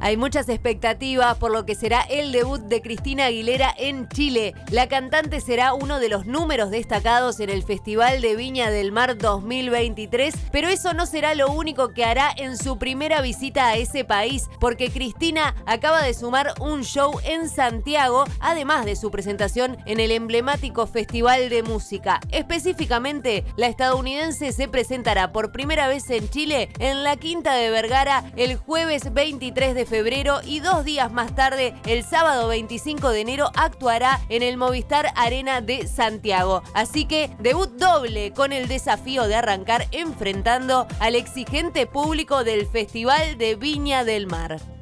Hay muchas expectativas por lo que será el debut de Cristina Aguilera en Chile. La cantante será uno de los números destacados en el Festival de Viña del Mar 2023, pero eso no será lo único que hará en su primera visita a ese país, porque Cristina acaba de sumar un show en Santiago, además de su presentación en el emblemático Festival de Música. Específicamente, la estadounidense se presentará por primera vez en Chile en la Quinta de Vergara el jueves 23 de febrero y dos días más tarde, el sábado 25 de enero, actuará en el Movistar Arena de Santiago. Así que debut doble con el desafío de arrancar enfrentando al exigente público del Festival de Viña del Mar.